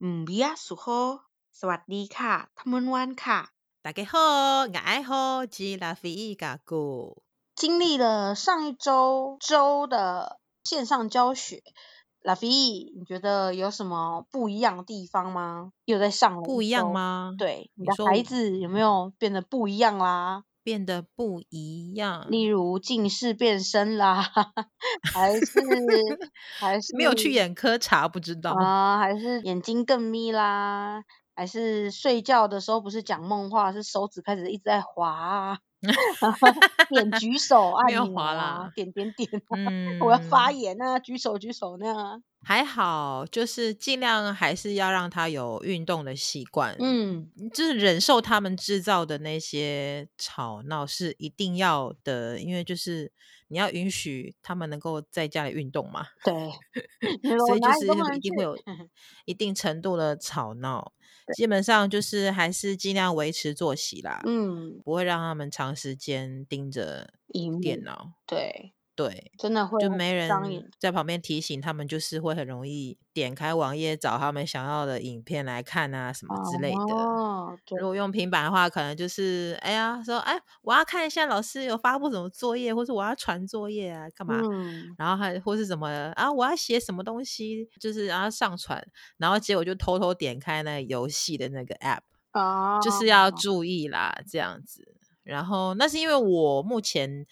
嗯，比亚苏吼，สวัสดีค่ะ，他们玩卡。大家好，我爱好吉拉菲嘎古。经历了上一周周的线上教学，拉菲，你觉得有什么不一样的地方吗？又在上了不一样吗？对，你的孩子有没有变得不一样啦？ 变得不一样，例如近视变深啦，还是还是 没有去眼科查不知道。啊，还是眼睛更眯啦，还是睡觉的时候不是讲梦话，是手指开始一直在滑啊，点举手按钮啊，滑啦点点点，嗯，我要发言啊，举手举手那样啊。还好，就是尽量还是要让他有运动的习惯。嗯，就是忍受他们制造的那些吵闹是一定要的，因为就是你要允许他们能够在家里运动嘛。对，所以就是一定会有一定程度的吵闹。基本上就是还是尽量维持作息啦。嗯，不会让他们长时间盯着电脑。对。对，真的会就没人在旁边提醒他们，就是会很容易点开网页找他们想要的影片来看啊，什么之类的。哦，如果用平板的话，可能就是哎呀，说哎，我要看一下老师有发布什么作业，或是我要传作业啊，干嘛？嗯、然后还或是什么啊，我要写什么东西，就是然后上传，然后结果就偷偷点开那个游戏的那个 app，哦，就是要注意啦，这样子。然后那是因为我目前。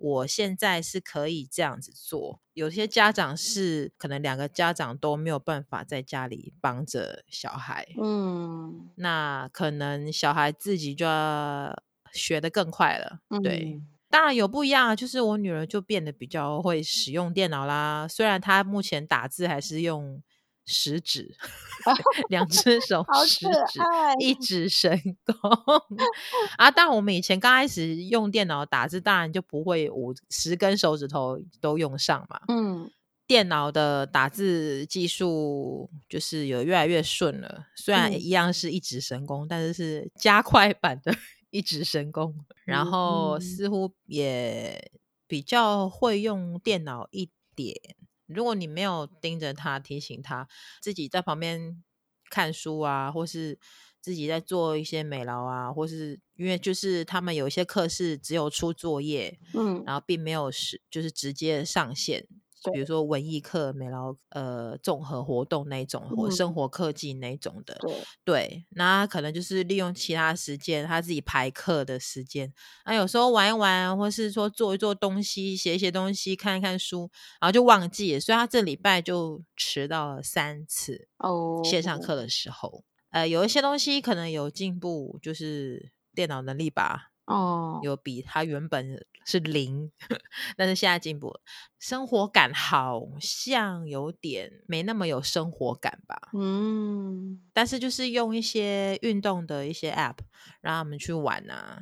我现在是可以这样子做，有些家长是可能两个家长都没有办法在家里帮着小孩，嗯，那可能小孩自己就要学得更快了，嗯、对，当然有不一样，就是我女儿就变得比较会使用电脑啦，虽然她目前打字还是用。食指，两只手，食指，一指神功啊！当然，我们以前刚开始用电脑打字，当然就不会五十根手指头都用上嘛。嗯，电脑的打字技术就是有越来越顺了，虽然一样是一指神功，嗯、但是是加快版的 一指神功，然后似乎也比较会用电脑一点。如果你没有盯着他，提醒他自己在旁边看书啊，或是自己在做一些美劳啊，或是因为就是他们有一些课是只有出作业，嗯，然后并没有是就是直接上线。比如说文艺课、美劳呃综合活动那种，或生活科技那种的，嗯、对。对，那可能就是利用其他时间，他自己排课的时间，那有时候玩一玩，或是说做一做东西，写一写东西，看一看书，然后就忘记了，所以他这礼拜就迟到了三次哦。线上课的时候，哦、呃，有一些东西可能有进步，就是电脑能力吧。哦，有比他原本是零，但是现在进步了。生活感好像有点没那么有生活感吧。嗯，但是就是用一些运动的一些 App 让他们去玩啊，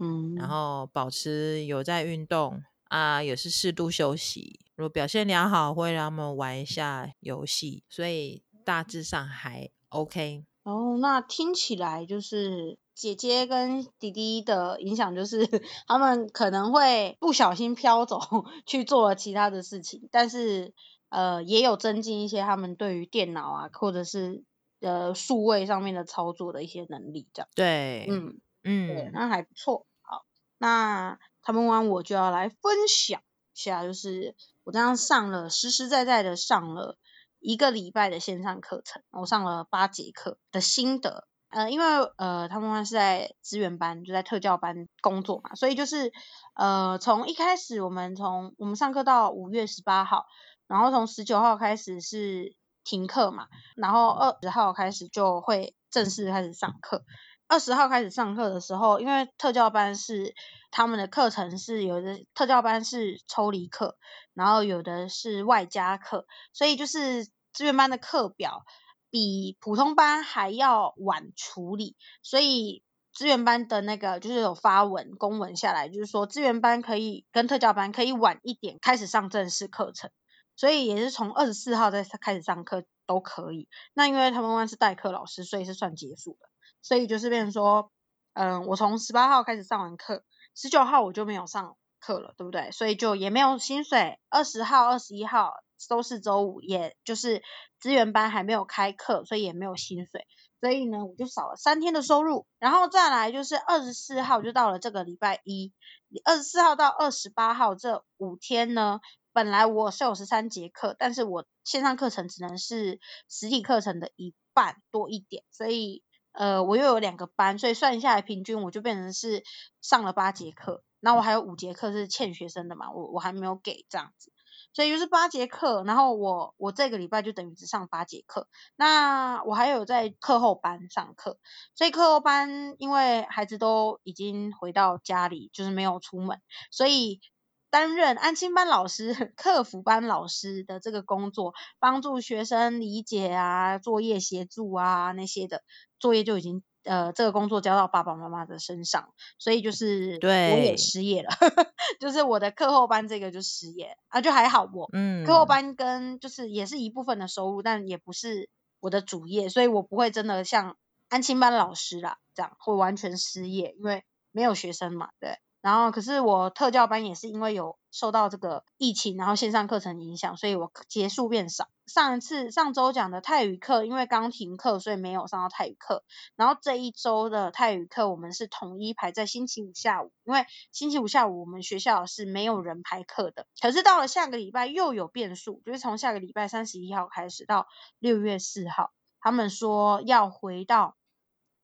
嗯，然后保持有在运动啊，也是适度休息。如果表现良好，会让他们玩一下游戏，所以大致上还 OK。哦，那听起来就是。姐姐跟弟弟的影响就是，他们可能会不小心飘走 去做了其他的事情，但是呃，也有增进一些他们对于电脑啊，或者是呃数位上面的操作的一些能力，这样。对，嗯嗯，对，那还不错。好，那他们完我就要来分享一下，就是我这样上了实实在在的上了一个礼拜的线上课程，我上了八节课的心得。呃，因为呃，他们是在资源班，就在特教班工作嘛，所以就是呃，从一开始我们从我们上课到五月十八号，然后从十九号开始是停课嘛，然后二十号开始就会正式开始上课。二十号开始上课的时候，因为特教班是他们的课程是有的，特教班是抽离课，然后有的是外加课，所以就是资源班的课表。比普通班还要晚处理，所以资源班的那个就是有发文公文下来，就是说资源班可以跟特教班可以晚一点开始上正式课程，所以也是从二十四号再开始上课都可以。那因为他们班是代课老师，所以是算结束了，所以就是变成说，嗯，我从十八号开始上完课，十九号我就没有上课了，对不对？所以就也没有薪水。二十号、二十一号都是周五，也就是资源班还没有开课，所以也没有薪水。所以呢，我就少了三天的收入。然后再来就是二十四号就到了这个礼拜一，二十四号到二十八号这五天呢，本来我是有十三节课，但是我线上课程只能是实体课程的一半多一点，所以呃，我又有两个班，所以算下来平均我就变成是上了八节课。那我还有五节课是欠学生的嘛，我我还没有给这样子。所以就是八节课，然后我我这个礼拜就等于只上八节课。那我还有在课后班上课，所以课后班因为孩子都已经回到家里，就是没有出门，所以担任安心班老师、客服班老师的这个工作，帮助学生理解啊、作业协助啊那些的作业就已经。呃，这个工作交到爸爸妈妈的身上，所以就是我也失业了，对 就是我的课后班这个就失业啊，就还好我，嗯，课后班跟就是也是一部分的收入，但也不是我的主业，所以我不会真的像安亲班老师啦这样会完全失业，因为没有学生嘛，对。然后，可是我特教班也是因为有受到这个疫情，然后线上课程影响，所以我节数变少。上一次上周讲的泰语课，因为刚停课，所以没有上到泰语课。然后这一周的泰语课，我们是统一排在星期五下午，因为星期五下午我们学校是没有人排课的。可是到了下个礼拜又有变数，就是从下个礼拜三十一号开始到六月四号，他们说要回到。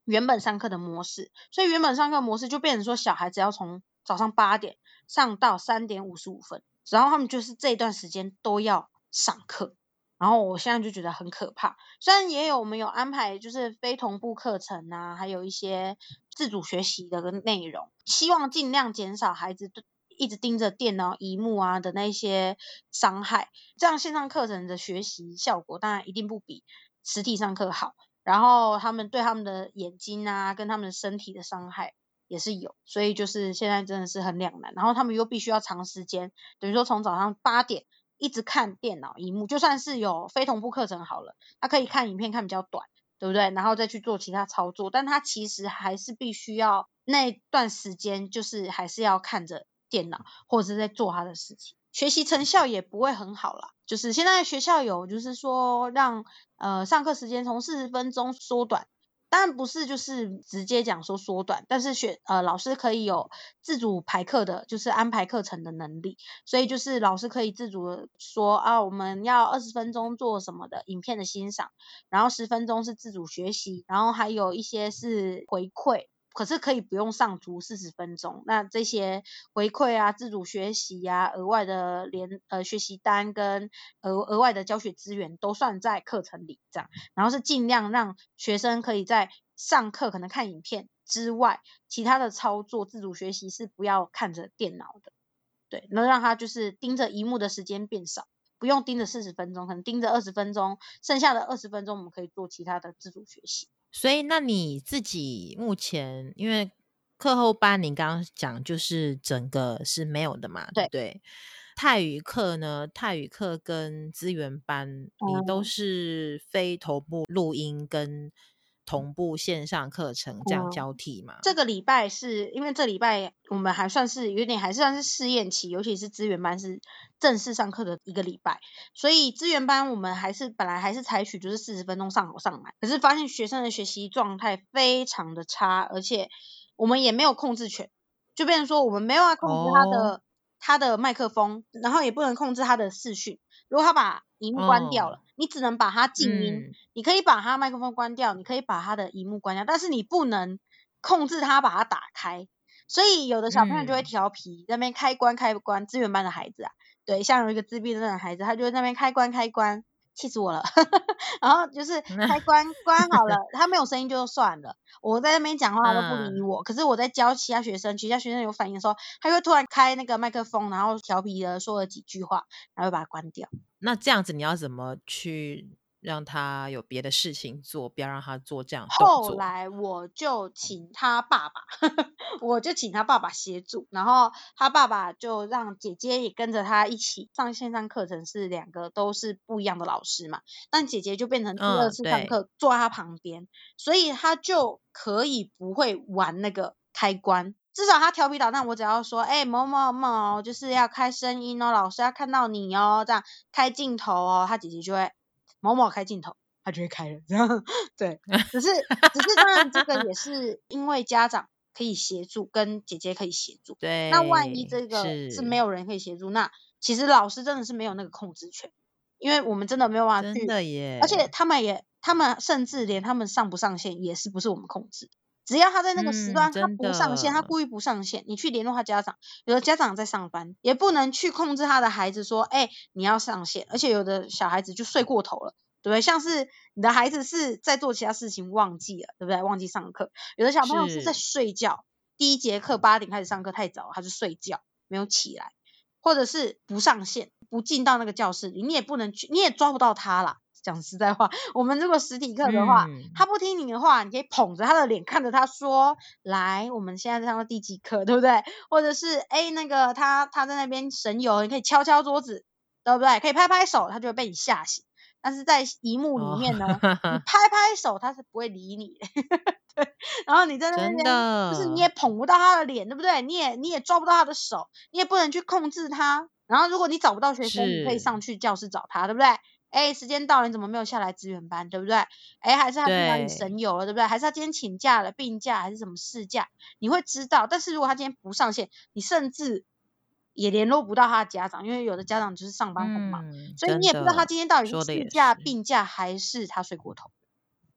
原本上课的模式，所以原本上课模式就变成说，小孩子要从早上八点上到三点五十五分，然后他们就是这段时间都要上课，然后我现在就觉得很可怕。虽然也有我们有安排，就是非同步课程啊，还有一些自主学习的内容，希望尽量减少孩子一直盯着电脑荧幕啊的那些伤害，这样线上课程的学习效果当然一定不比实体上课好。然后他们对他们的眼睛啊，跟他们身体的伤害也是有，所以就是现在真的是很两难。然后他们又必须要长时间，等于说从早上八点一直看电脑萤幕，就算是有非同步课程好了，他可以看影片看比较短，对不对？然后再去做其他操作，但他其实还是必须要那段时间，就是还是要看着电脑或者是在做他的事情。学习成效也不会很好啦，就是现在学校有，就是说让呃上课时间从四十分钟缩短，当然不是就是直接讲说缩短，但是学呃老师可以有自主排课的，就是安排课程的能力，所以就是老师可以自主的说啊，我们要二十分钟做什么的影片的欣赏，然后十分钟是自主学习，然后还有一些是回馈。可是可以不用上足四十分钟，那这些回馈啊、自主学习啊、额外的连呃学习单跟额额外的教学资源都算在课程里，这样，然后是尽量让学生可以在上课可能看影片之外，其他的操作自主学习是不要看着电脑的，对，能让他就是盯着萤幕的时间变少，不用盯着四十分钟，可能盯着二十分钟，剩下的二十分钟我们可以做其他的自主学习。所以，那你自己目前因为课后班，你刚刚讲就是整个是没有的嘛？对对。泰语课呢？泰语课跟资源班，嗯、你都是非头部录音跟。同步线上课程这样交替嘛？这个礼拜是因为这礼拜我们还算是有点还算是试验期，尤其是资源班是正式上课的一个礼拜，所以资源班我们还是本来还是采取就是四十分钟上好上满，可是发现学生的学习状态非常的差，而且我们也没有控制权，就变成说我们没有办法控制他的、哦、他的麦克风，然后也不能控制他的视讯。如果他把荧幕关掉了，哦、你只能把它静音。嗯、你可以把它麦克风关掉，你可以把它的荧幕关掉，但是你不能控制它把它打开。所以有的小朋友就会调皮，那边开关开关。资源班的孩子啊，对，像有一个自闭症的孩子，他就在那边开关开关。气死我了，然后就是开关关好了，他没有声音就算了。我在那边讲话他都不理我，可是我在教其他学生，其他学生有反应的时候，他会突然开那个麦克风，然后调皮的说了几句话，然后把它关掉。那这样子你要怎么去？让他有别的事情做，不要让他做这样。后来我就请他爸爸，我就请他爸爸协助，然后他爸爸就让姐姐也跟着他一起上线上课程，是两个都是不一样的老师嘛。但姐姐就变成第二次上课，坐在他旁边，所以他就可以不会玩那个开关，至少他调皮捣蛋，我只要说，哎、欸，某某某，就是要开声音哦，老师要看到你哦，这样开镜头哦，他姐姐就会某某开镜头，他就会开了，这 样对。只是只是当然这个也是因为家长可以协助，跟姐姐可以协助。对。那万一这个是没有人可以协助，那其实老师真的是没有那个控制权，因为我们真的没有办法去。真的耶。而且他们也。他们甚至连他们上不上线也是不是我们控制，只要他在那个时段他不上线，嗯、他故意不上线，你去联络他家长，有的家长在上班，也不能去控制他的孩子说，哎、欸，你要上线，而且有的小孩子就睡过头了，对不对？像是你的孩子是在做其他事情忘记了，对不对？忘记上课，有的小朋友是在睡觉，第一节课八点开始上课太早，他就睡觉没有起来，或者是不上线，不进到那个教室里，你也不能去，你也抓不到他啦。讲实在话，我们如果实体课的话，嗯，他不听你的话，你可以捧着他的脸看着他说：“来，我们现在在上到第几课，对不对？”或者是哎，那个他他在那边神游，你可以敲敲桌子，对不对？可以拍拍手，他就会被你吓醒。但是在荧幕里面呢，哦、你 拍拍手，他是不会理你的。对，然后你在那边，就是你也捧不到他的脸，对不对？你也你也抓不到他的手，你也不能去控制他。然后如果你找不到学生，你可以上去教室找他，对不对？哎，时间到了，你怎么没有下来支援班，对不对？哎，还是他今天让你神游了，对不对？还是他今天请假了，病假还是什么事假？你会知道。但是如果他今天不上线，你甚至也联络不到他的家长，因为有的家长就是上班很忙，嗯、所以你也不知道他今天到底是事假、病假，还是他睡过头，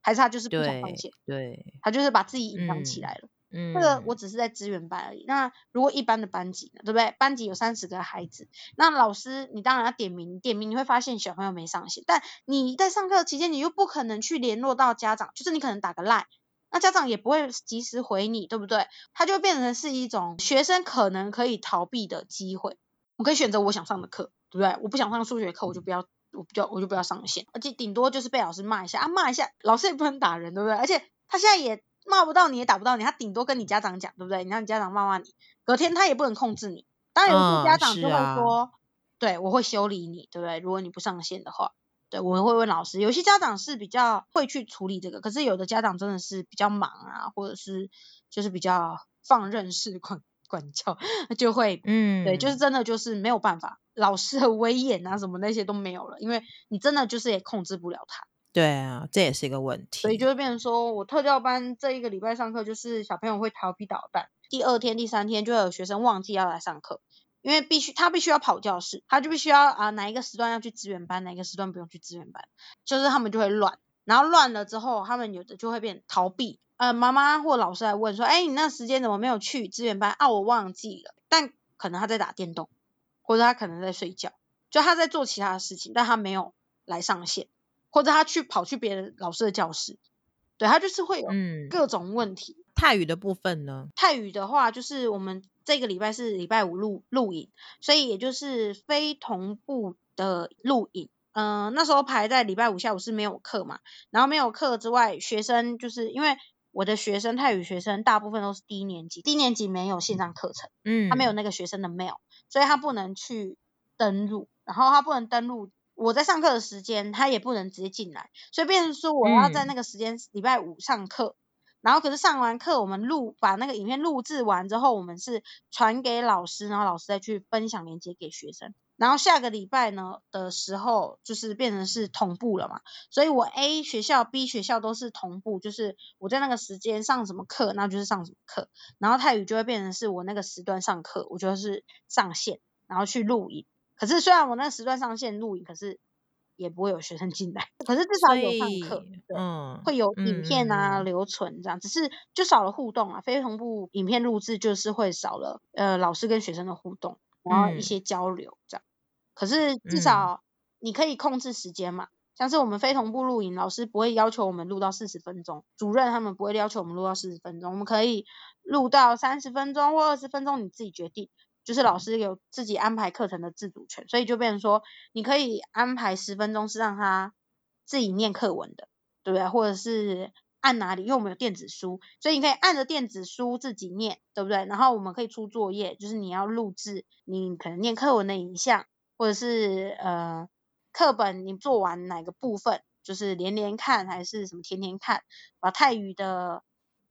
还是他就是不想上线，对，对他就是把自己隐藏起来了。嗯嗯，这个我只是在资源班而已。那如果一般的班级呢，对不对？班级有三十个孩子，那老师你当然要点名，点名你会发现小朋友没上线，但你在上课期间你又不可能去联络到家长，就是你可能打个赖，那家长也不会及时回你，对不对？它就变成是一种学生可能可以逃避的机会。我可以选择我想上的课，对不对？我不想上数学课，我就不要，我不要，我就不要上线，而且顶多就是被老师骂一下啊，骂一下，老师也不能打人，对不对？而且他现在也。骂不到你也打不到你，他顶多跟你家长讲，对不对？你让你家长骂骂你，隔天他也不能控制你。当然有些家长就会说，嗯啊、对我会修理你，对不对？如果你不上线的话，对我会问老师。有些家长是比较会去处理这个，可是有的家长真的是比较忙啊，或者是就是比较放任式管管教，就会嗯，对，就是真的就是没有办法，老师的威严啊什么那些都没有了，因为你真的就是也控制不了他。对啊，这也是一个问题。所以就会变成说，我特教班这一个礼拜上课，就是小朋友会调皮捣蛋。第二天、第三天就会有学生忘记要来上课，因为必须他必须要跑教室，他就必须要啊哪一个时段要去资源班，哪一个时段不用去资源班，就是他们就会乱。然后乱了之后，他们有的就会变逃避。呃，妈妈或老师来问说，哎，你那时间怎么没有去资源班啊？我忘记了。但可能他在打电动，或者他可能在睡觉，就他在做其他的事情，但他没有来上线。或者他去跑去别的老师的教室，对，他就是会有各种问题。嗯，泰语的部分呢？泰语的话，就是我们这个礼拜是礼拜五录录影，所以也就是非同步的录影。嗯、呃，那时候排在礼拜五下午是没有课嘛，然后没有课之外，学生就是因为我的学生泰语学生大部分都是低年级，低年级没有线上课程，嗯，他没有那个学生的 mail，所以他不能去登录，然后他不能登录。我在上课的时间，他也不能直接进来，所以变成说我要在那个时间礼拜五上课，嗯，然后可是上完课我们录把那个影片录制完之后，我们是传给老师，然后老师再去分享链接给学生，然后下个礼拜呢的时候就是变成是同步了嘛，所以我 A 学校 B 学校都是同步，就是我在那个时间上什么课，那就是上什么课，然后泰语就会变成是我那个时段上课，我就是上线，然后去录影。可是虽然我那个时段上线录影，可是也不会有学生进来。可是至少有上课，嗯，会有影片啊、嗯、留存这样，只是就少了互动啊。非同步影片录制就是会少了呃老师跟学生的互动，然后一些交流这样。嗯、可是至少你可以控制时间嘛，嗯、像是我们非同步录影，老师不会要求我们录到四十分钟，主任他们不会要求我们录到四十分钟，我们可以录到三十分钟或二十分钟，你自己决定。就是老师有自己安排课程的自主权，所以就变成说，你可以安排十分钟是让他自己念课文的，对不对？或者是按哪里，因为我们有电子书，所以你可以按着电子书自己念，对不对？然后我们可以出作业，就是你要录制你可能念课文的影像，或者是呃课本你做完哪个部分，就是连连看还是什么天天看，把泰语的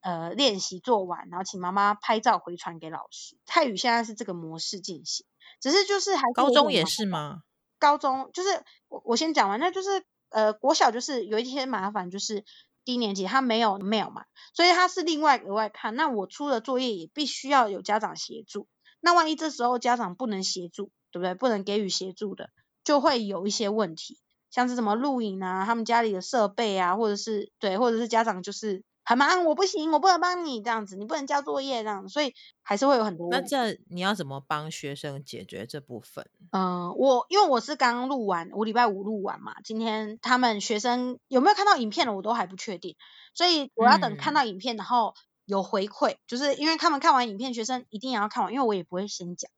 呃练习做完，然后请妈妈拍照回传给老师。泰语现在是这个模式进行，只是就是还是高中也是吗？高中就是我我先讲完，那就是呃国小就是有一些麻烦，就是低年级他没有 mail 嘛，所以他是另外额外看。那我出的作业也必须要有家长协助。那万一这时候家长不能协助，对不对？不能给予协助的，就会有一些问题，像是什么录影啊，他们家里的设备啊，或者是对，或者是家长就是很忙，我不行，我不能帮你这样子，你不能交作业这样子，所以还是会有很多。那这你要怎么帮学生解决这部分？嗯、呃，我因为我是刚录完，我礼拜五录完嘛，今天他们学生有没有看到影片了，我都还不确定，所以我要等看到影片，嗯、然后。有回馈，就是因为他们看完影片，学生一定也要看完，因为我也不会先讲，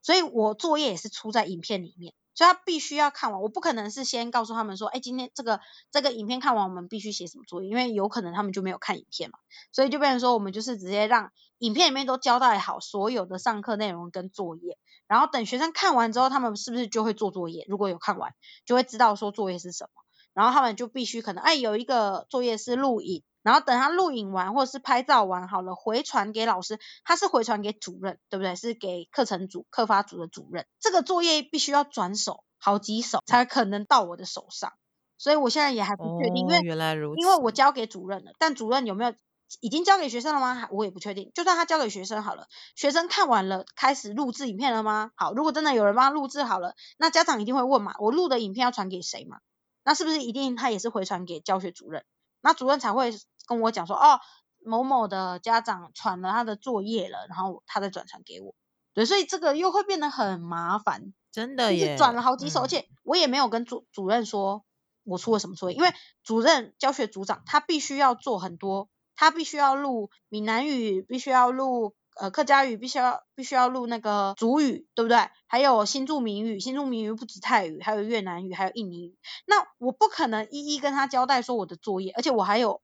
所以我作业也是出在影片里面，所以他必须要看完，我不可能是先告诉他们说，哎，今天这个这个影片看完，我们必须写什么作业，因为有可能他们就没有看影片嘛，所以就变成说，我们就是直接让影片里面都交代好所有的上课内容跟作业，然后等学生看完之后，他们是不是就会做作业？如果有看完，就会知道说作业是什么，然后他们就必须可能，哎，有一个作业是录影。然后等他录影完或者是拍照完好了，回传给老师，他是回传给主任，对不对？是给课程组、课发组的主任。这个作业必须要转手好几手才可能到我的手上，所以我现在也还不确定，哦、因为原来如此，因为我交给主任了，但主任有没有已经交给学生了吗？我也不确定。就算他交给学生好了，学生看完了开始录制影片了吗？好，如果真的有人帮他录制好了，那家长一定会问嘛，我录的影片要传给谁嘛？那是不是一定他也是回传给教学主任？那主任才会跟我讲说，哦，某某的家长传了他的作业了，然后他再转传给我。对，所以这个又会变得很麻烦，真的耶，转了好几手，嗯、而且我也没有跟主主任说我出了什么作业，因为主任教学组长他必须要做很多，他必须要录闽南语，必须要录。呃，客家语必须要必须要录那个主语，对不对？还有新住民语，新住民语不止泰语，还有越南语，还有印尼语。那我不可能一一跟他交代说我的作业，而且我还有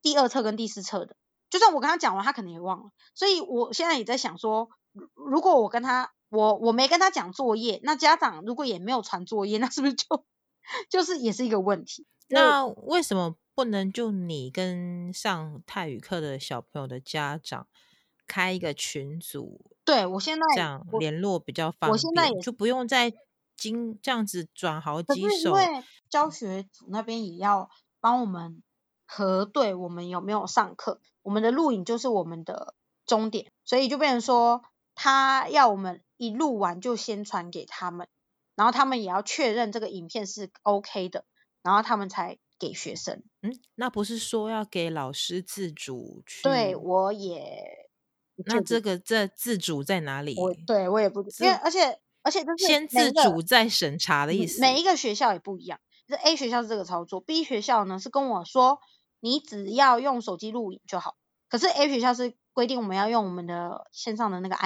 第二册跟第四册的，就算我跟他讲完，他可能也忘了。所以我现在也在想说，如果我跟他，我我没跟他讲作业，那家长如果也没有传作业，那是不是就就是也是一个问题？那为什么不能就你跟上泰语课的小朋友的家长？开一个群组，对我现在这样联络比较方便，我现在也就不用再经这样子转好几手。因为教学组那边也要帮我们核对我们有没有上课，我们的录影就是我们的终点，所以就变成说他要我们一录完就先传给他们，然后他们也要确认这个影片是 OK 的，然后他们才给学生。嗯，那不是说要给老师自主去？对，我也。那这个这自主在哪里？我对我也不，因为而且而且就是先自主再审查的意思。每一个学校也不一样，这 A 学校是这个操作，B 学校呢是跟我说你只要用手机录影就好。可是 A 学校是规定我们要用我们的线上的那个。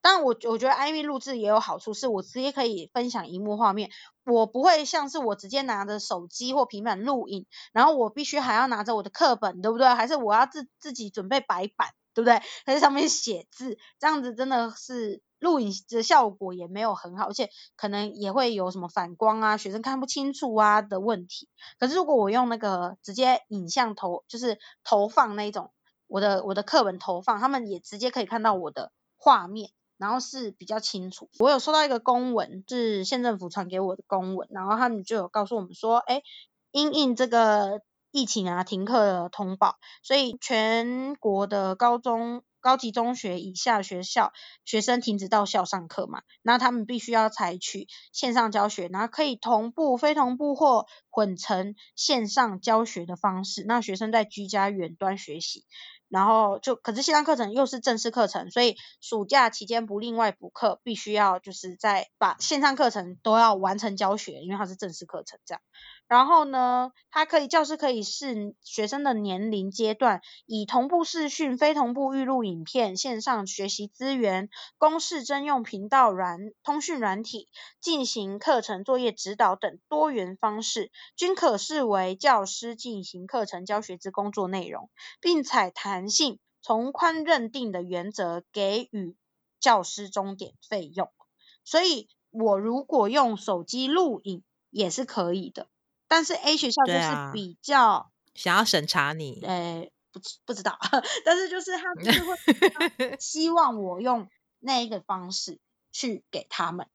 当然我我觉得 iMeet 录制也有好处，是我直接可以分享荧幕画面，我不会像是我直接拿着手机或平板录影，然后我必须还要拿着我的课本，对不对？还是我要自自己准备白板。对不对？他在上面写字，这样子真的是录影的效果也没有很好，而且可能也会有什么反光啊，学生看不清楚啊的问题。可是如果我用那个直接影像投，就是投放那种，我的我的课本投放，他们也直接可以看到我的画面，然后是比较清楚。我有收到一个公文，是县政府传给我的公文，然后他们就有告诉我们说，哎，因应这个。疫情啊，停课的通报，所以全国的高中、高级中学以下学校学生停止到校上课嘛，那他们必须要采取线上教学，然后可以同步、非同步或混成线上教学的方式，那学生在居家远端学习，然后就可是线上课程又是正式课程，所以暑假期间不另外补课，必须要就是在把线上课程都要完成教学，因为它是正式课程这样。然后呢，它可以教师可以视学生的年龄阶段，以同步视讯、非同步预录影片、线上学习资源、公视征用频道软通讯软体进行课程作业指导等多元方式，均可视为教师进行课程教学之工作内容，并采弹性从宽认定的原则给予教师钟点费用。所以，我如果用手机录影也是可以的。但是 A 学校就是比较、啊、想要审查你，呃，不不知道，但是就是他就是会 希望我用那一个方式去给他们。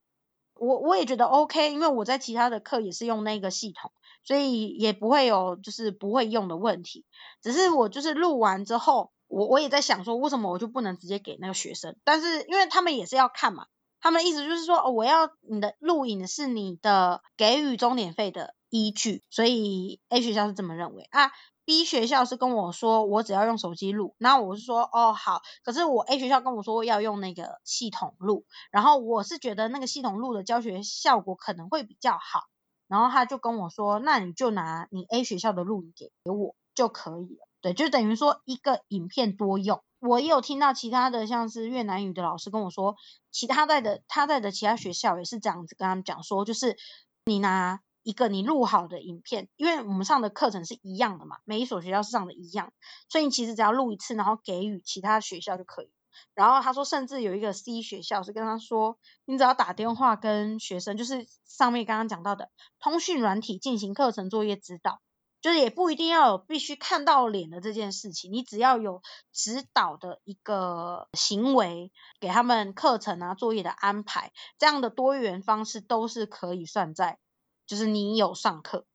我我也觉得 OK，因为我在其他的课也是用那个系统，所以也不会有就是不会用的问题。只是我就是录完之后，我我也在想说，为什么我就不能直接给那个学生？但是因为他们也是要看嘛，他们的意思就是说，哦，我要你的录影是你的给予钟点费的依据，所以 A 学校是这么认为啊。B 学校是跟我说，我只要用手机录，然后我是说，哦好，可是我 A 学校跟我说要用那个系统录，然后我是觉得那个系统录的教学效果可能会比较好，然后他就跟我说，那你就拿你 A 学校的录影给给我就可以了，对，就等于说一个影片多用。我也有听到其他的像是越南语的老师跟我说，其他在的他在的其他学校也是这样子跟他们讲说，就是你拿。一个你录好的影片，因为我们上的课程是一样的嘛，每一所学校是上的一样，所以你其实只要录一次，然后给予其他学校就可以。然后他说，甚至有一个 C 学校是跟他说，你只要打电话跟学生，就是上面刚刚讲到的通讯软体进行课程作业指导，就是也不一定要有必须看到脸的这件事情，你只要有指导的一个行为，给他们课程啊作业的安排，这样的多元方式都是可以算在。就是你有上课，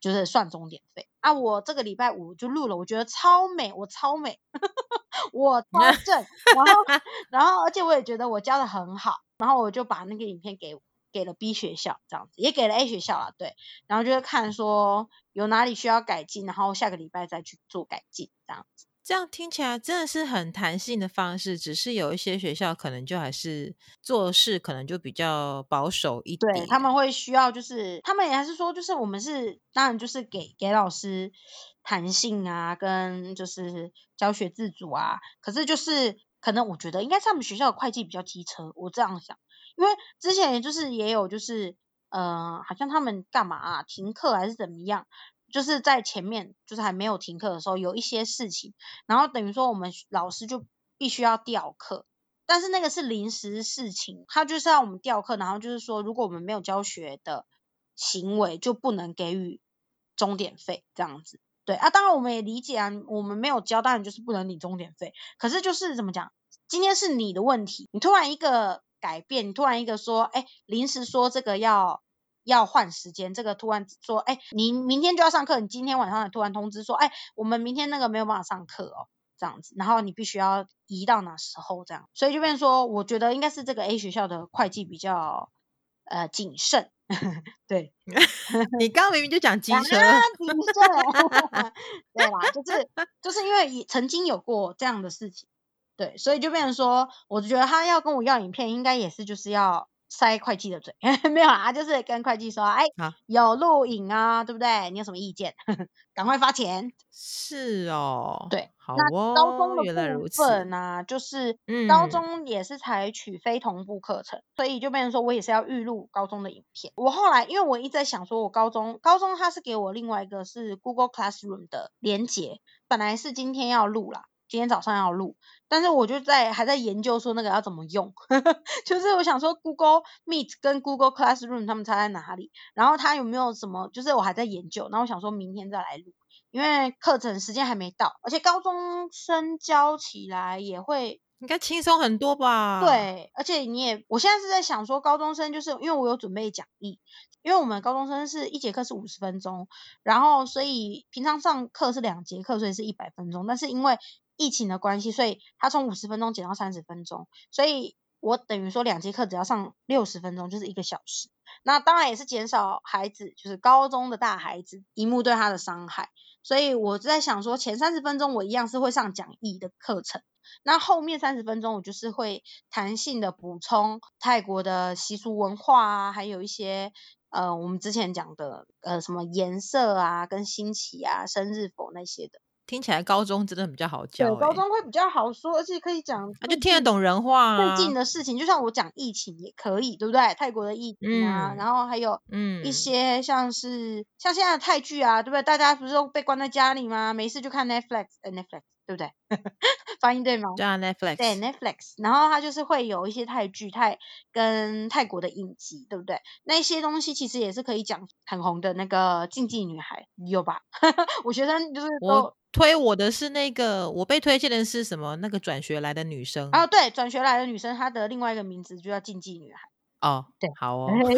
就是算钟点费啊！我这个礼拜五就录了，我觉得超美，我超美，我超 正，然后然后而且我也觉得我教的很好，然后我就把那个影片给给了 B 学校，这样子也给了 A 学校啦，对，然后就是看说有哪里需要改进，然后下个礼拜再去做改进，这样子。这样听起来真的是很弹性的方式，只是有一些学校可能就还是做事可能就比较保守一点。对，他们会需要就是他们也还是说就是我们是当然就是给给老师弹性啊，跟就是教学自主啊。可是就是可能我觉得应该是他们学校的会计比较机车，我这样想，因为之前就是也有就是呃好像他们干嘛啊，停课还是怎么样。就是在前面，就是还没有停课的时候，有一些事情，然后等于说我们老师就必须要调课，但是那个是临时事情，他就是要我们调课，然后就是说，如果我们没有教学的行为，就不能给予钟点费这样子。对啊，当然我们也理解啊，我们没有教，当然就是不能领钟点费。可是就是怎么讲，今天是你的问题，你突然一个改变，你突然一个说，哎，临时说这个要。要换时间，这个突然说，哎，你明天就要上课，你今天晚上突然通知说，哎，我们明天那个没有办法上课哦，这样子，然后你必须要移到哪时候这样，所以就变成说，我觉得应该是这个 A 学校的会计比较呃谨慎，对，你刚刚明明就讲机车，谨慎，对啦？就是就是因为曾经有过这样的事情，对，所以就变成说，我觉得他要跟我要影片，应该也是就是要。塞会计的嘴，没有啊，就是跟会计说，哎，好有录影啊，对不对？你有什么意见？赶快发钱。是哦，对，好哦。那高中的部分呢、啊，就是高中也是采取非同步课程，嗯、所以就变成说我也是要预录高中的影片。我后来因为我一直在想说，我高中高中他是给我另外一个是 Google Classroom 的连接，本来是今天要录啦。今天早上要录，但是我就在还在研究说那个要怎么用，就是我想说 Google Meet 跟 Google Classroom 他们差在哪里，然后它有没有什么，就是我还在研究，然后我想说明天再来录，因为课程时间还没到，而且高中生教起来也会应该轻松很多吧？对，而且你也，我现在是在想说高中生就是因为我有准备讲义，因为我们高中生是一节课是五十分钟，然后所以平常上课是两节课，所以是一百分钟，但是因为疫情的关系，所以他从五十分钟减到三十分钟，所以我等于说两节课只要上六十分钟，就是一个小时。那当然也是减少孩子，就是高中的大孩子，萤幕对他的伤害。所以我就在想说，前三十分钟我一样是会上讲义的课程，那后面三十分钟我就是会弹性的补充泰国的习俗文化啊，还有一些呃我们之前讲的呃什么颜色啊、跟新奇啊、生日否那些的。听起来高中真的比较好教，欸，高中会比较好说，而且可以讲，就听得懂人话，啊。最近的事情，就像我讲疫情也可以，对不对？泰国的疫情啊，嗯、然后还有嗯一些像是、嗯、像现在的泰剧啊，对不对？大家不是都被关在家里吗？没事就看 Netflix，呃 Netflix，对不对？发音对吗？对啊，Netflix。对 Netflix，然后它就是会有一些泰剧、泰跟泰国的影集，对不对？那些东西其实也是可以讲很红的那个禁忌女孩，有吧？我学生就是都。推我的是那个，我被推荐的是什么？那个转学来的女生。哦，对，转学来的女生，她的另外一个名字就叫禁忌女孩。哦，对，好 哦。对，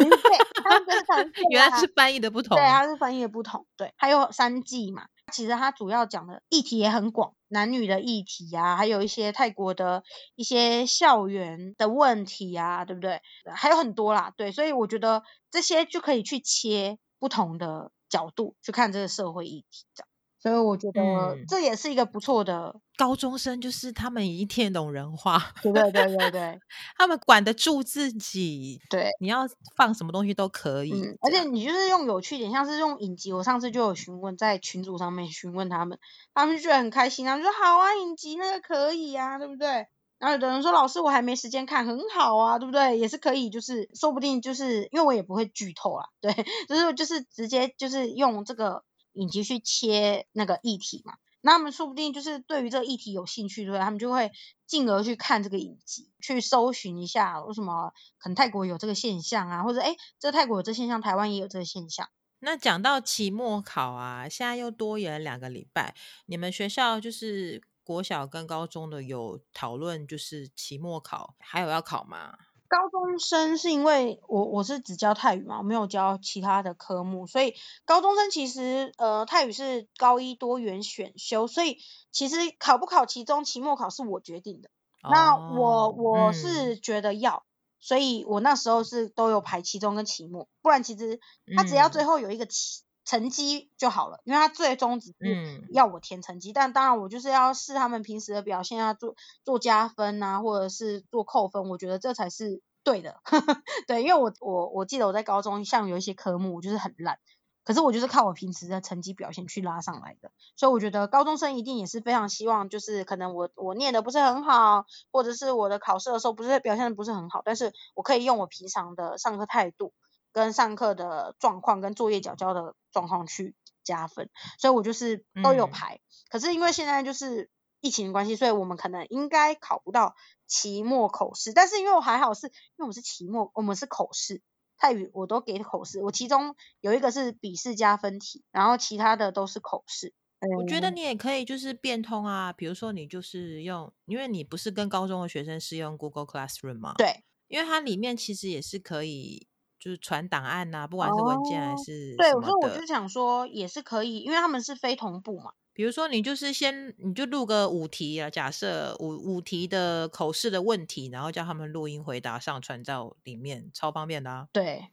他们是原来是翻译的不同。对，它是翻译的不同。对，还有三季嘛，其实它主要讲的议题也很广，男女的议题啊，还有一些泰国的一些校园的问题啊，对不对？还有很多啦，对，所以我觉得这些就可以去切不同的角度去看这个社会议题，这样。所以我觉得这也是一个不错的、嗯、高中生，就是他们已经听得懂人话，对对对对对，他们管得住自己，对，你要放什么东西都可以，嗯，而且你就是用有趣点，像是用影集，我上次就有询问在群组上面询问他们，他们就觉得很开心，他们说好啊，影集那个可以啊，对不对？然后有的人说老师我还没时间看，很好啊，对不对？也是可以，就是说不定就是因为我也不会剧透啦，对，就是就是直接就是用这个。以及去切那个议题嘛，那他们说不定就是对于这个议题有兴趣，对？他们就会进而去看这个影集，去搜寻一下为什么可能泰国有这个现象啊，或者诶，这泰国有这现象，台湾也有这个现象。那讲到期末考啊，现在又多延两个礼拜，你们学校就是国小跟高中的有讨论，就是期末考还有要考吗？高中生是因为我我是只教泰语嘛，我没有教其他的科目，所以高中生其实呃泰语是高一多元选修，所以其实考不考期中期末考是我决定的。哦、那我我是觉得要、嗯，所以我那时候是都有排期中跟期末，不然其实他只要最后有一个期成绩就好了，因为他最终只是要我填成绩，嗯、但当然我就是要试他们平时的表现啊，做做加分啊，或者是做扣分，我觉得这才是对的。对，因为我我我记得我在高中像有一些科目我就是很烂，可是我就是靠我平时的成绩表现去拉上来的，所以我觉得高中生一定也是非常希望，就是可能我我念的不是很好，或者是我的考试的时候不是表现的不是很好，但是我可以用我平常的上课态度。跟上课的状况跟作业缴交的状况去加分，所以我就是都有排。嗯。可是因为现在就是疫情关系，所以我们可能应该考不到期末口试。但是因为我还好是，因为我们是期末，我们是口试，泰语我都给口试。我其中有一个是笔试加分题，然后其他的都是口试。我觉得你也可以就是变通啊，比如说你就是用，因为你不是跟高中的学生是用 Google Classroom 吗？对，因为它里面其实也是可以。就是传档案呐、啊，不管是文件还是、哦、对，所以我就想说也是可以，因为他们是非同步嘛。比如说你就是先你就录个五题啊，假设五五题的口试的问题，然后叫他们录音回答上传到里面，超方便的啊。对，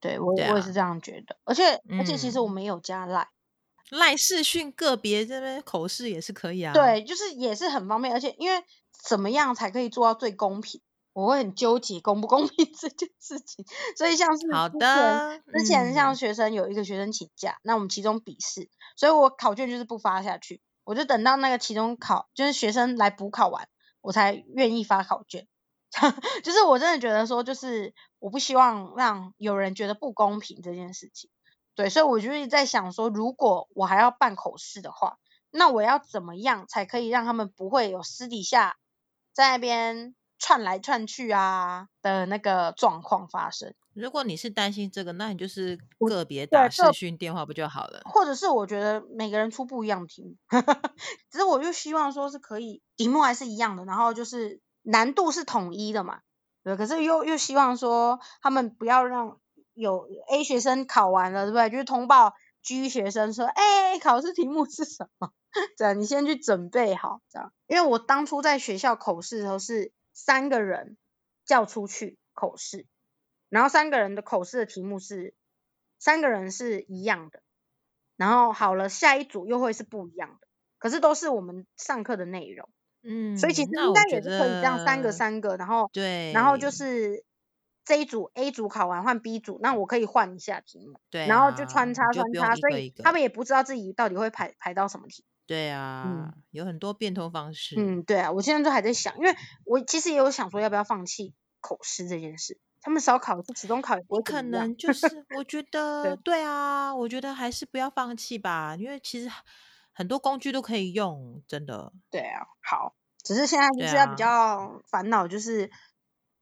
对我我也是这样觉得，而且、嗯、而且其实我没有加赖赖视讯个别这边口试也是可以啊。对，就是也是很方便，而且因为怎么样才可以做到最公平？我会很纠结公不公平 这件事情，所以像是好的之前像学生有一个学生请假，嗯、那我们期中笔试，所以我考卷就是不发下去，我就等到那个期中考就是学生来补考完，我才愿意发考卷。就是我真的觉得说，就是我不希望让有人觉得不公平这件事情。对，所以我就是在想说，如果我还要办口试的话，那我要怎么样才可以让他们不会有私底下在那边。串来串去啊的那个状况发生。如果你是担心这个，那你就是个别打视讯电话不就好了？或者是我觉得每个人出不一样的题目，只是我就希望说是可以题目还是一样的，然后就是难度是统一的嘛。对，可是又又希望说他们不要让有 A 学生考完了，对不对？就是通报 G 学生说，哎，考试题目是什么？这样你先去准备好，这样。因为我当初在学校口试的时候是。三个人叫出去口试，然后三个人的口试的题目是三个人是一样的，然后好了，下一组又会是不一样的，可是都是我们上课的内容，嗯，所以其实应该也是可以这样三个三个，然后对，然后就是这一组 A 组考完换 B 组，那我可以换一下题目，对啊，然后就穿插穿插，所以他们也不知道自己到底会排排到什么题。对啊，嗯，有很多变通方式。嗯，对啊，我现在都还在想，因为我其实也有想说要不要放弃口试这件事。他们少考，期中考也不会怎么样。可能就 是，我觉得对，对啊，我觉得还是不要放弃吧，因为其实很多工具都可以用，真的。对啊，好，只是现在就是要比较烦恼，就是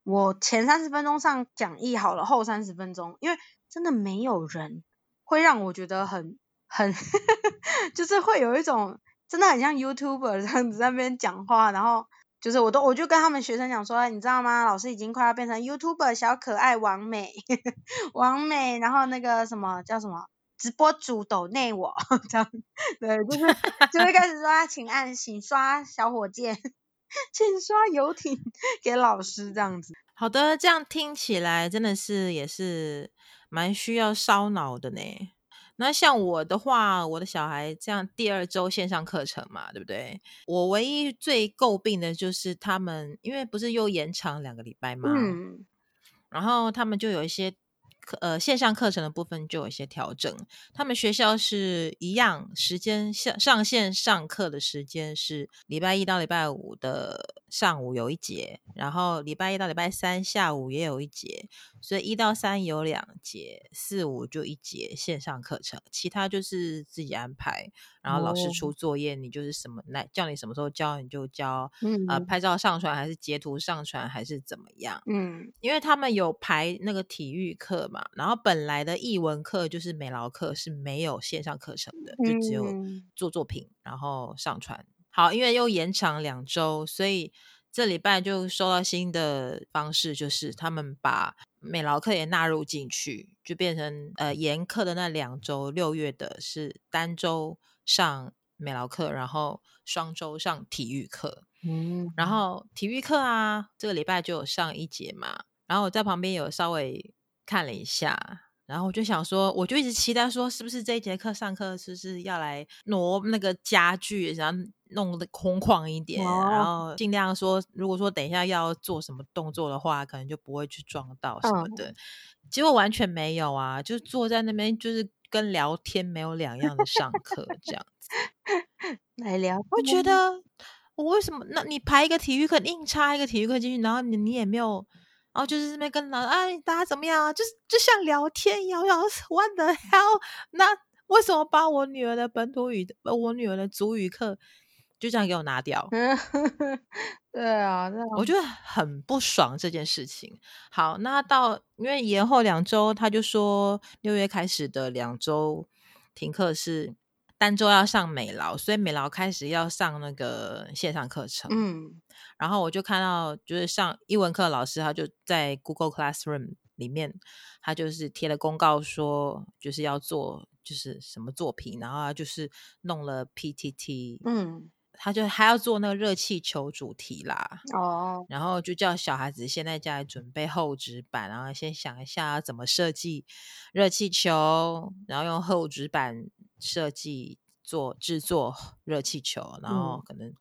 我前三十分钟上讲义好了，后三十分钟，因为真的没有人会让我觉得很。很，就是会有一种真的很像 YouTuber 这样子在那边讲话，然后就是我都我就跟他们学生讲说，你知道吗？老师已经快要变成 YouTuber 小可爱王美，王美，然后那个什么叫什么直播主抖内我 这样，对，就是就会开始说，请按请刷小火箭，请刷游艇给老师这样子。好的，这样听起来真的是也是蛮需要烧脑的呢。那像我的话，我的小孩这样第二周线上课程嘛，对不对？我唯一最诟病的就是他们，因为不是又延长两个礼拜嘛，嗯，然后他们就有一些。呃，线上课程的部分就有一些调整。他们学校是一样，时间上上线上课的时间是礼拜一到礼拜五的上午有一节，然后礼拜一到礼拜三下午也有一节，所以一到三有两节，四五就一节线上课程，其他就是自己安排。然后老师出作业，你就是什么来叫你什么时候交你就交，嗯，呃，拍照上传还是截图上传还是怎么样？嗯，因为他们有排那个体育课嘛，然后本来的艺文课就是美劳课是没有线上课程的，就只有做作品然后上传。好，因为又延长两周，所以这礼拜就收到新的方式，就是他们把美劳课也纳入进去，就变成呃延课的那两周，六月的是单周。上美劳课，然后双周上体育课，嗯，然后体育课啊，这个礼拜就有上一节嘛，然后我在旁边有稍微看了一下，然后我就想说，我就一直期待说，是不是这一节课上课是不是要来挪那个家具，然后弄得空旷一点，哦、然后尽量说，如果说等一下要做什么动作的话，可能就不会去撞到什么的，嗯、结果完全没有啊，就坐在那边就是。跟聊天没有两样的上课这样子 来聊，我觉得我为什么？那你排一个体育课，硬插一个体育课进去，然后你你也没有，然后就是这边跟老师哎，大家怎么样啊？就是就像聊天一样，然后 what the hell？那为什么把我女儿的本土语，我女儿的族语课就这样给我拿掉？对啊，我觉得很不爽这件事情。好，那到因为延后两周，他就说六月开始的两周停课是单周要上美劳，所以美劳开始要上那个线上课程。嗯，然后我就看到就是上英文课老师他就在 Google Classroom 里面，他就是贴了公告说就是要做就是什么作品，然后他就是弄了 PTT。嗯。他就还要做那个热气球主题啦，哦，oh. 然后就叫小孩子先在家里准备厚纸板，然后先想一下要怎么设计热气球，然后用厚纸板设计做制作热气球，然后可能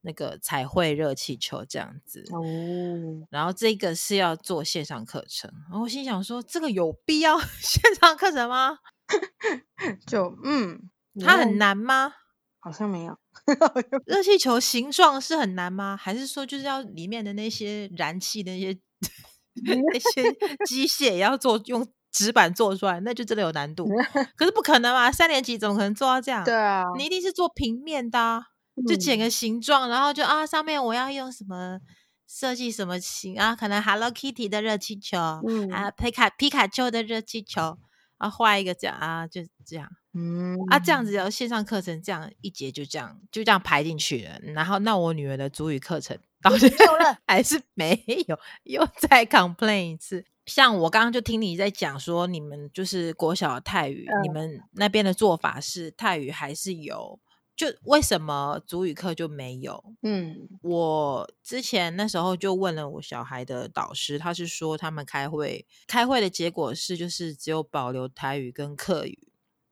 那个彩绘热气球这样子，哦，oh. 然后这个是要做线上课程，然后我心想说，这个有必要 线上课程吗？就嗯，它很难吗？好像没有。热气球形状是很难吗？还是说就是要里面的那些燃气的那些那些机械也要做用纸板做出来？那就真的有难度。可是不可能嘛，三年级怎么可能做到这样？对啊，你一定是做平面的啊，就剪个形状，然后就啊上面我要用什么设计什么形啊？可能 Hello Kitty 的热气球，嗯，还有皮卡皮卡丘的热气球。啊，画一个这样啊，就这样，嗯，啊，这样子要线上课程这样一节就这样就这样排进去了。然后，那我女儿的主语课程到现在还是没有，又再 complain 一次。像我刚刚就听你在讲说，你们就是国小的泰语，嗯、你们那边的做法是泰语还是有？就为什么主语课就没有？嗯，我之前那时候就问了我小孩的导师，他是说他们开会，开会的结果是就是只有保留台语跟客语。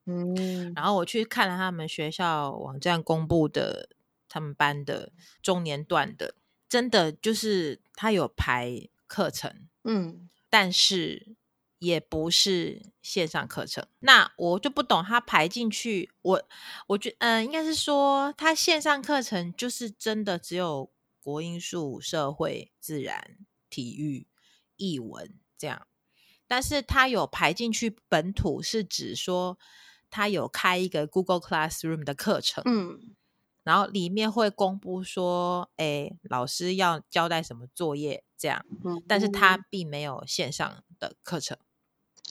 嗯，然后我去看了他们学校网站公布的他们班的中年段的，真的就是他有排课程，嗯，但是。也不是线上课程，那我就不懂他排进去。我我觉嗯、应该是说他线上课程就是真的只有国英数、社会、自然、体育、译文这样，但是他有排进去本土，是指说他有开一个 Google Classroom 的课程，嗯，然后里面会公布说，哎，老师要交代什么作业这样，嗯，但是他并没有线上的课程。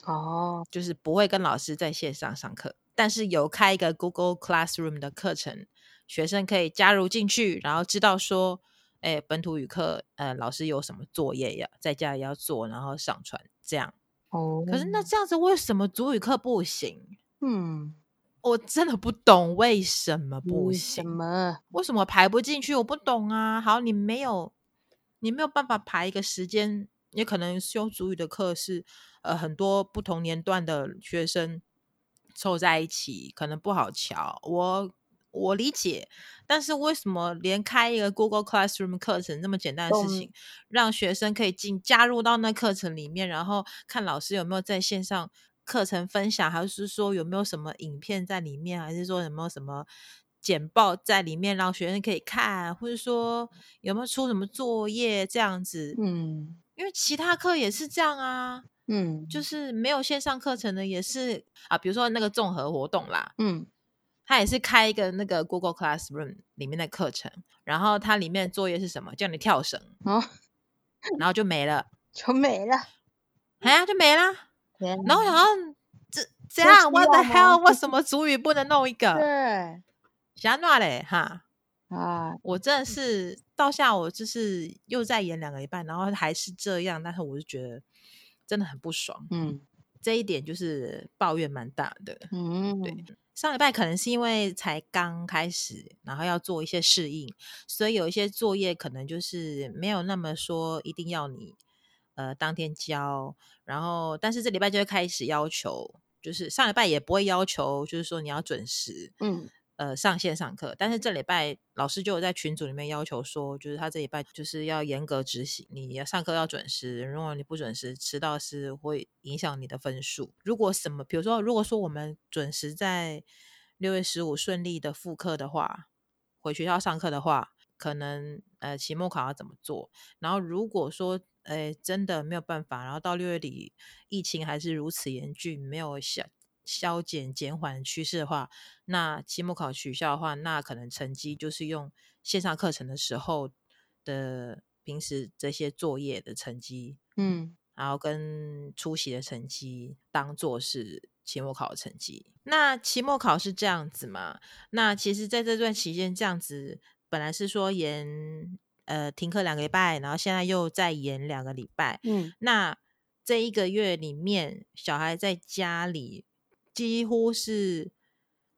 哦，就是不会跟老师在线上上课，但是有开一个 Google Classroom 的课程，学生可以加入进去，然后知道说，哎，本土语课，呃，老师有什么作业要在家里要做，然后上传这样。哦，可是那这样子为什么主语课不行？嗯，我真的不懂为什么不行？为什么？为什么排不进去？我不懂啊。好，你没有，你没有办法排一个时间，也可能修主语的课是，呃，很多不同年段的学生凑在一起，可能不好瞧。我。我理解，但是为什么连开一个 Google Classroom 课程这么简单的事情，让学生可以进加入到那课程里面，然后看老师有没有在线上课程分享，还是说有没有什么影片在里面，还是说有没有什么简报在里面让学生可以看，或者说有没有出什么作业这样子？嗯，因为其他课也是这样啊，嗯，就是没有线上课程的也是啊，比如说那个综合活动啦，嗯。他也是开一个那个 Google Classroom 里面的课程，然后它里面的作业是什么？叫你跳绳，哦，然后就没了，就没了，哎呀，就没了。天然后然后这这样，What the hell？为什么主语不能弄一个？对，瞎闹嘞哈！啊，我真的是到下午就是又再演两个礼拜，然后还是这样，但是我就觉得真的很不爽。嗯，这一点就是抱怨蛮大的。嗯，对。上礼拜可能是因为才刚开始，然后要做一些适应，所以有一些作业可能就是没有那么说一定要你呃当天交，然后但是这礼拜就会开始要求，就是上礼拜也不会要求，就是说你要准时，嗯。呃，上线上课，但是这礼拜老师就有在群组里面要求说，就是他这礼拜就是要严格执行，你要上课要准时，如果你不准时迟到是会影响你的分数。如果什么，比如说，如果说我们准时在六月十五顺利的复课的话，回学校上课的话，可能呃期末考要怎么做？然后如果说呃真的没有办法，然后到六月底疫情还是如此严峻，没有消。消减减缓趋势的话，那期末考取消的话，那可能成绩就是用线上课程的时候的平时这些作业的成绩，嗯，然后跟出席的成绩当做是期末考的成绩。那期末考是这样子嘛？那其实在这段期间这样子，本来是说延呃停课两个礼拜，然后现在又再延两个礼拜，嗯，那这一个月里面，小孩在家里。几乎是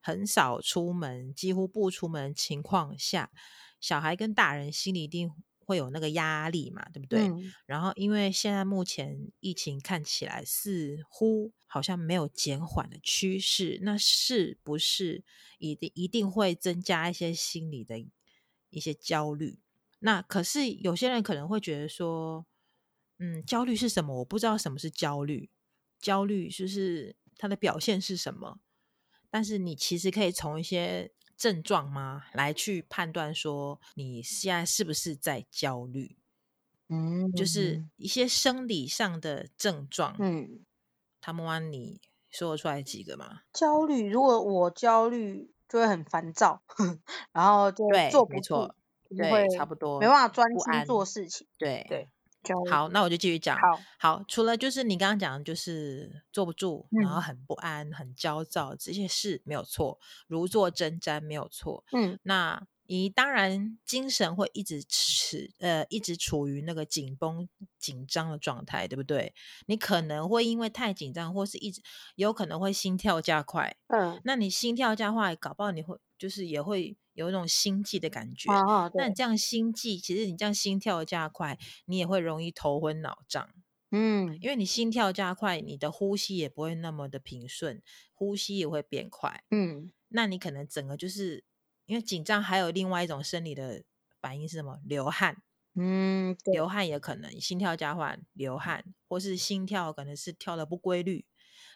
很少出门，几乎不出门情况下，小孩跟大人心里一定会有那个压力嘛，对不对？嗯。然后，因为现在目前疫情看起来似乎好像没有减缓的趋势，那是不是一定一定会增加一些心理的一些焦虑？那可是有些人可能会觉得说，嗯，焦虑是什么？我不知道什么是焦虑，焦虑就是。它的表现是什么？但是你其实可以从一些症状吗来去判断说你现在是不是在焦虑？嗯，就是一些生理上的症状。嗯，他们问你说出来几个吗？焦虑，如果我焦虑就会很烦躁，然后就做不住，对，对，差不多，没办法专心做事情。对对。好，那我就继续讲。好，好，除了就是你刚刚讲的，就是坐不住，嗯，然后很不安、很焦躁，这些事没有错，如坐针毡没有错。嗯，那你当然精神会一直持呃，一直处于那个紧绷、紧张的状态，对不对？你可能会因为太紧张，或是一直有可能会心跳加快。嗯，那你心跳加快，搞不好你会就是也会。有一种心悸的感觉，那、哦、你这样心悸，其实你这样心跳加快，你也会容易头昏脑胀。嗯，因为你心跳加快，你的呼吸也不会那么的平顺，呼吸也会变快。嗯，那你可能整个就是因为紧张，还有另外一种生理的反应是什么？流汗。嗯，流汗也可能心跳加快，流汗，或是心跳可能是跳的不规律。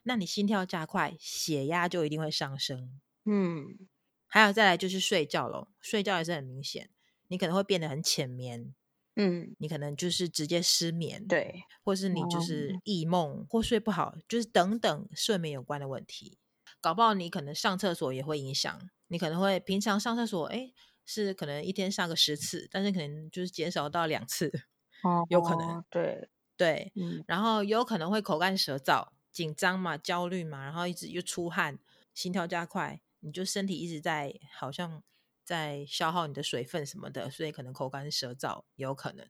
那你心跳加快，血压就一定会上升。嗯。还有再来就是睡觉咯，睡觉也是很明显，你可能会变得很浅眠，嗯，你可能就是直接失眠，对，或是你就是。易梦或睡不好，就是等等睡眠有关的问题，搞不好你可能上厕所也会影响，你可能会平常上厕所，哎，是可能一天上个十次，但是可能就是减少到两次，哦，有可能，对。对，嗯，然后有可能会口干舌燥，紧张嘛，焦虑嘛，然后一直又出汗，心跳加快。你就身体一直在好像在消耗你的水分什么的，所以可能口干舌燥有可能。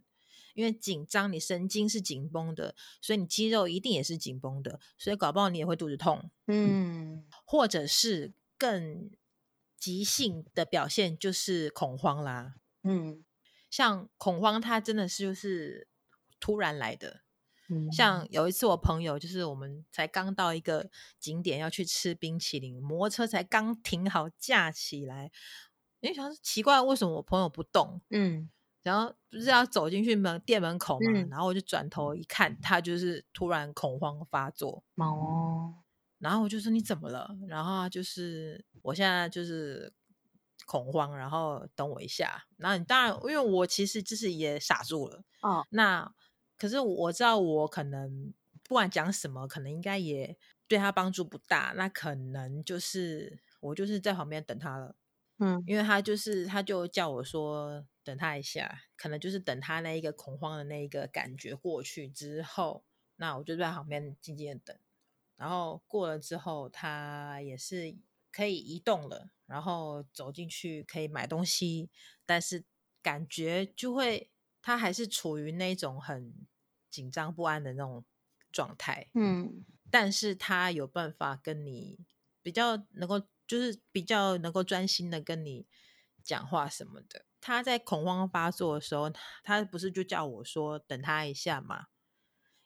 因为紧张，你神经是紧绷的，所以你肌肉一定也是紧绷的，所以搞不好你也会肚子痛。嗯，或者是更急性的表现就是恐慌啦。嗯，像恐慌，它真的是就是突然来的。嗯，像有一次我朋友就是我们才刚到一个景点要去吃冰淇淋，摩托车才刚停好架起来，你想奇怪为什么我朋友不动？嗯。然后不是要走进去门店门口嘛，嗯、然后我就转头一看，他就是突然恐慌发作。哦，然后我就说你怎么了？然后就是我现在就是恐慌，然后等我一下。然后你当然，因为我其实就是也傻住了。哦，那可是我知道我可能不管讲什么，可能应该也对他帮助不大。那可能就是我就是在旁边等他了。嗯，因为他就是他就叫我说。等他一下，可能就是等他那一个恐慌的那一个感觉过去之后，那我就在旁边静静的等。然后过了之后，他也是可以移动了，然后走进去可以买东西，但是感觉就会他还是处于那种很紧张不安的那种状态。嗯，但是他有办法跟你比较能够，就是比较能够专心的跟你讲话什么的。他在恐慌发作的时候，他不是就叫我说等他一下嘛？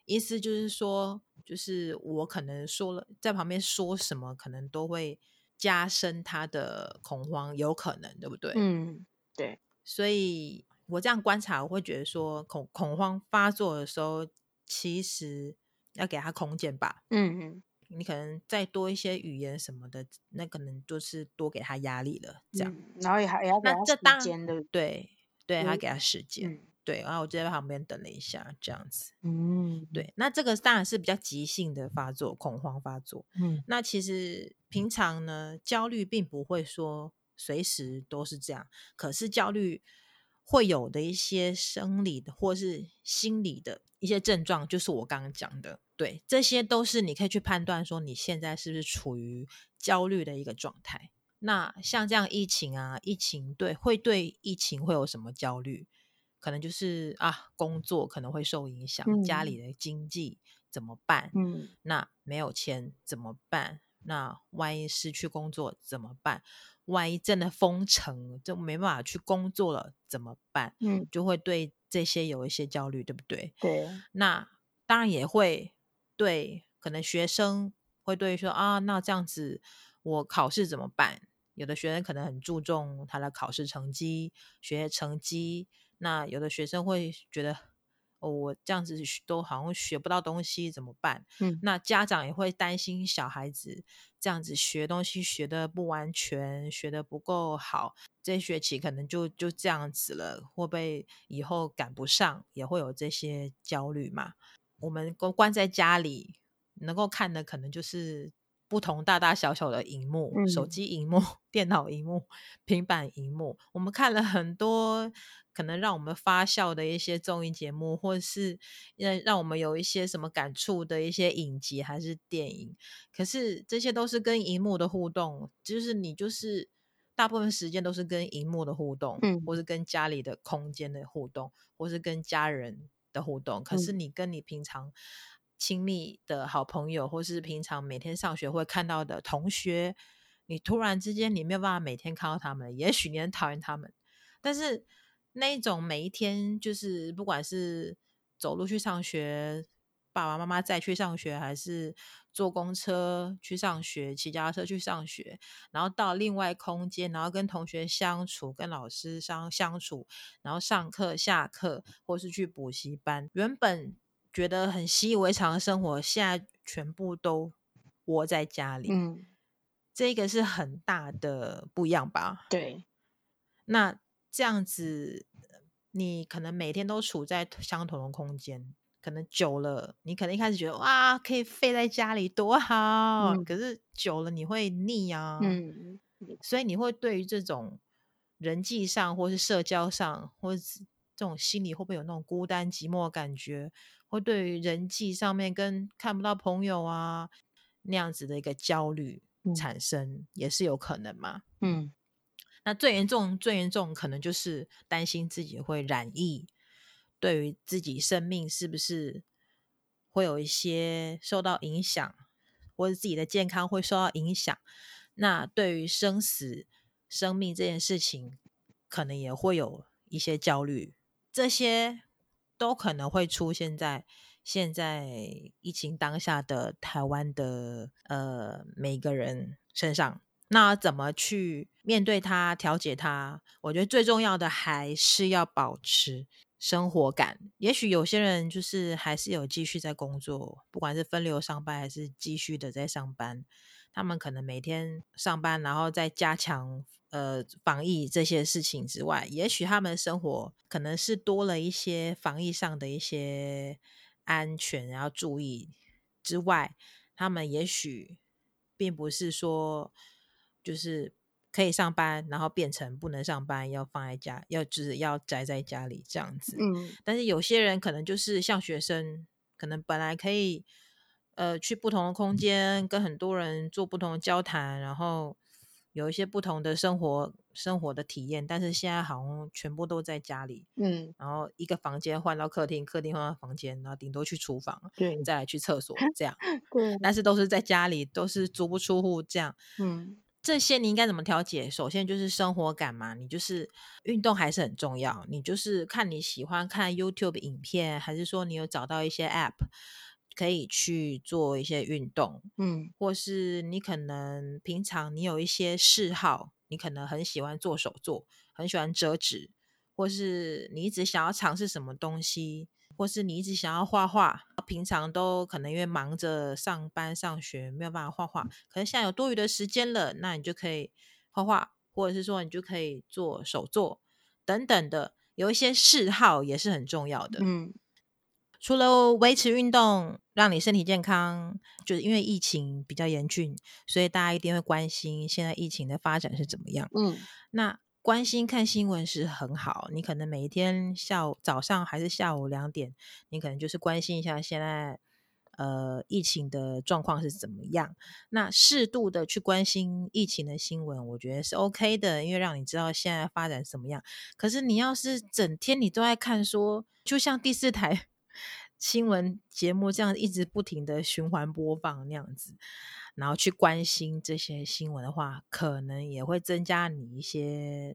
意思就是说，就是我可能说了在旁边说什么，可能都会加深他的恐慌，有可能，对不对？嗯，对。所以我这样观察，我会觉得说，恐恐慌发作的时候，其实要给他空间吧。嗯嗯。你可能再多一些语言什么的，那可能就是多给他压力了，这样。嗯、然后也还也要给他时间的，对对，他给他时间，嗯、对。然后我就在旁边等了一下，这样子。嗯，对。那这个当然是比较急性的发作，恐慌发作。嗯，那其实平常呢，焦虑并不会说随时都是这样，可是焦虑会有的一些生理的或是心理的一些症状，就是我刚刚讲的。对，这些都是你可以去判断说你现在是不是处于焦虑的一个状态。那像这样疫情啊，疫情对会对疫情会有什么焦虑？可能就是啊，工作可能会受影响，嗯、家里的经济怎么办？嗯，那没有钱怎么办？那万一失去工作怎么办？万一真的封城就没办法去工作了怎么办？嗯，就会对这些有一些焦虑，对不对？对，那当然也会。对，可能学生会对说啊，那这样子我考试怎么办？有的学生可能很注重他的考试成绩、学业成绩。那有的学生会觉得，哦，我这样子都好像学不到东西，怎么办？嗯，那家长也会担心小孩子这样子学东西学的不完全，学的不够好，这学期可能就就这样子了，会不会以后赶不上？也会有这些焦虑嘛？我们关关在家里，能够看的可能就是不同大大小小的荧幕，嗯、手机荧幕、电脑荧幕、平板荧幕。我们看了很多可能让我们发笑的一些综艺节目，或者是让让我们有一些什么感触的一些影集还是电影。可是这些都是跟荧幕的互动，就是你就是大部分时间都是跟荧幕的互动，嗯、或是跟家里的空间的互动，或是跟家人的互动，可是你跟你平常亲密的好朋友，或是平常每天上学会看到的同学，你突然之间你没有办法每天看到他们，也许你很讨厌他们，但是那一种每一天就是不管是走路去上学，爸爸妈妈再去上学，还是坐公车去上学，骑脚踏车去上学，然后到另外空间，然后跟同学相处，跟老师相相处，然后上课、下课，或是去补习班，原本觉得很习以为常的生活，现在全部都窝在家里。嗯，这个是很大的不一样吧？对。那这样子，你可能每天都处在相同的空间。可能久了，你可能一开始觉得哇，可以废在家里多好，嗯、可是久了你会腻啊，嗯，所以你会对于这种人际上，或是社交上，或是这种心里会不会有那种孤单寂寞的感觉？会对于人际上面跟看不到朋友啊那样子的一个焦虑产生，嗯、也是有可能嘛？嗯，那最严重、最严重可能就是担心自己会染疫，对于自己生命是不是会有一些受到影响，或者自己的健康会受到影响。那对于生死、生命这件事情，可能也会有一些焦虑。这些都可能会出现在现在疫情当下的台湾的呃每个人身上。那怎么去面对它、调节它？我觉得最重要的还是要保持生活感。也许有些人就是还是有继续在工作，不管是分流上班还是继续的在上班，他们可能每天上班，然后再加强呃防疫这些事情之外，也许他们生活可能是多了一些防疫上的一些安全要注意之外，他们也许并不是说。就是可以上班，然后变成不能上班，要放在家，要就是要宅在家里这样子。嗯，但是有些人可能就是像学生，可能本来可以呃去不同的空间，跟很多人做不同的交谈，然后有一些不同的生活生活的体验。但是现在好像全部都在家里，嗯，然后一个房间换到客厅，客厅换到房间，然后顶多去厨房，对，再来去厕所 这样。对，但是都是在家里，都是足不出户这样。嗯。这些你应该怎么调节？首先就是生活感嘛，你就是运动还是很重要。你就是看你喜欢看 YouTube 影片，还是说你有找到一些 App 可以去做一些运动，嗯，或是你可能平常你有一些嗜好，你可能很喜欢做手作，很喜欢折纸，或是你一直想要尝试什么东西。或是你一直想要画画，平常都可能因为忙着上班上学，没有办法画画。可能现在有多余的时间了，那你就可以画画，或者是说你就可以做手作等等的。有一些嗜好也是很重要的。嗯，除了维持运动，让你身体健康，就是因为疫情比较严峻，所以大家一定会关心现在疫情的发展是怎么样。嗯，那。关心看新闻是很好，你可能每一天下午、早上还是下午两点，你可能就是关心一下现在呃疫情的状况是怎么样。那适度的去关心疫情的新闻，我觉得是 OK 的，因为让你知道现在发展怎么样。可是你要是整天你都在看说，就像第四台新闻节目这样一直不停的循环播放那样子。然后去关心这些新闻的话，可能也会增加你一些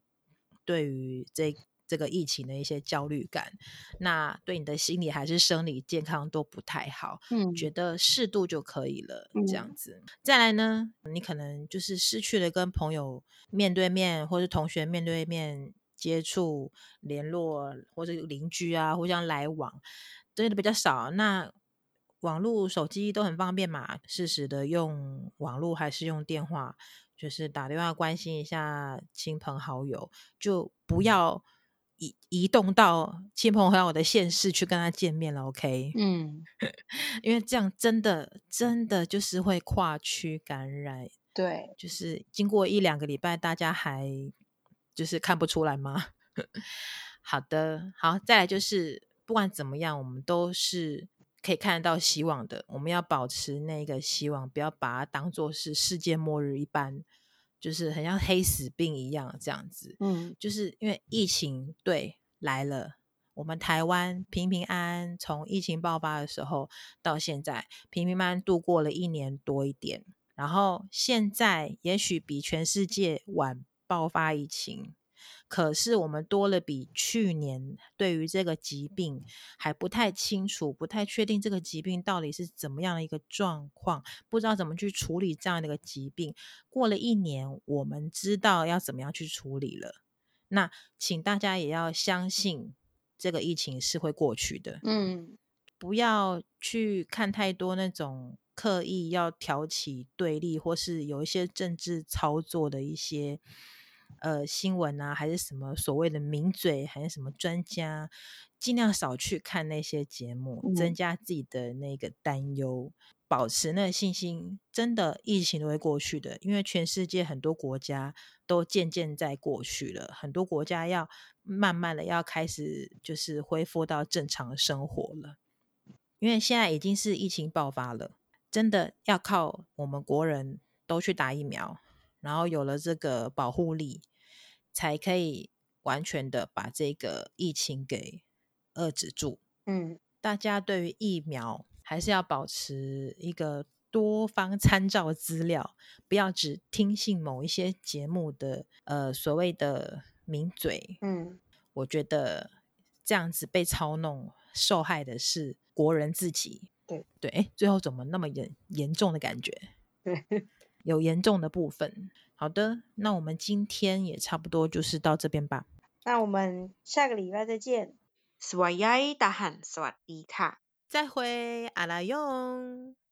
对于这这个疫情的一些焦虑感。那对你的心理还是生理健康都不太好。嗯，觉得适度就可以了，这样子。嗯。再来呢，你可能就是失去了跟朋友面对面，或是同学面对面接触、联络，或者邻居啊互相来往，真的比较少。那网络、手机都很方便嘛，适时的用网络还是用电话，就是打电话关心一下亲朋好友，就不要移移动到亲朋好友的县市去跟他见面了，OK？嗯，因为这样真的真的就是会跨区感染，对，就是经过一两个礼拜，大家还就是看不出来吗？好的，好，再来就是不管怎么样，我们都是。可以看得到希望的，我们要保持那个希望，不要把它当做是世界末日一般，就是很像黑死病一样这样子。嗯，就是因为疫情对来了，我们台湾平平安安，从疫情爆发的时候到现在平平安安度过了一年多一点，然后现在也许比全世界晚爆发疫情。可是我们多了比去年对于这个疾病还不太清楚，不太确定这个疾病到底是怎么样的一个状况，不知道怎么去处理这样的一个疾病。过了一年，我们知道要怎么样去处理了。那请大家也要相信这个疫情是会过去的。嗯，不要去看太多那种刻意要挑起对立，或是有一些政治操作的一些。呃，新闻啊，还是什么所谓的名嘴，还是什么专家，尽量少去看那些节目，增加自己的那个担忧，保持那个信心。真的，疫情都会过去的，因为全世界很多国家都渐渐在过去了，很多国家要慢慢的要开始就是恢复到正常生活了。因为现在已经是疫情爆发了，真的要靠我们国人都去打疫苗。然后有了这个保护力，才可以完全的把这个疫情给遏制住。嗯，大家对于疫苗还是要保持一个多方参照资料，不要只听信某一些节目的呃所谓的名嘴。嗯，我觉得这样子被操弄，受害的是国人自己。对对，哎，最后怎么那么严严重的感觉？对，有严重的部分。好的，那我们今天也差不多就是到这边吧。那我们下个礼拜再见。สวัสดี大汉，สวัสดีค่ะ，再会，阿拉勇。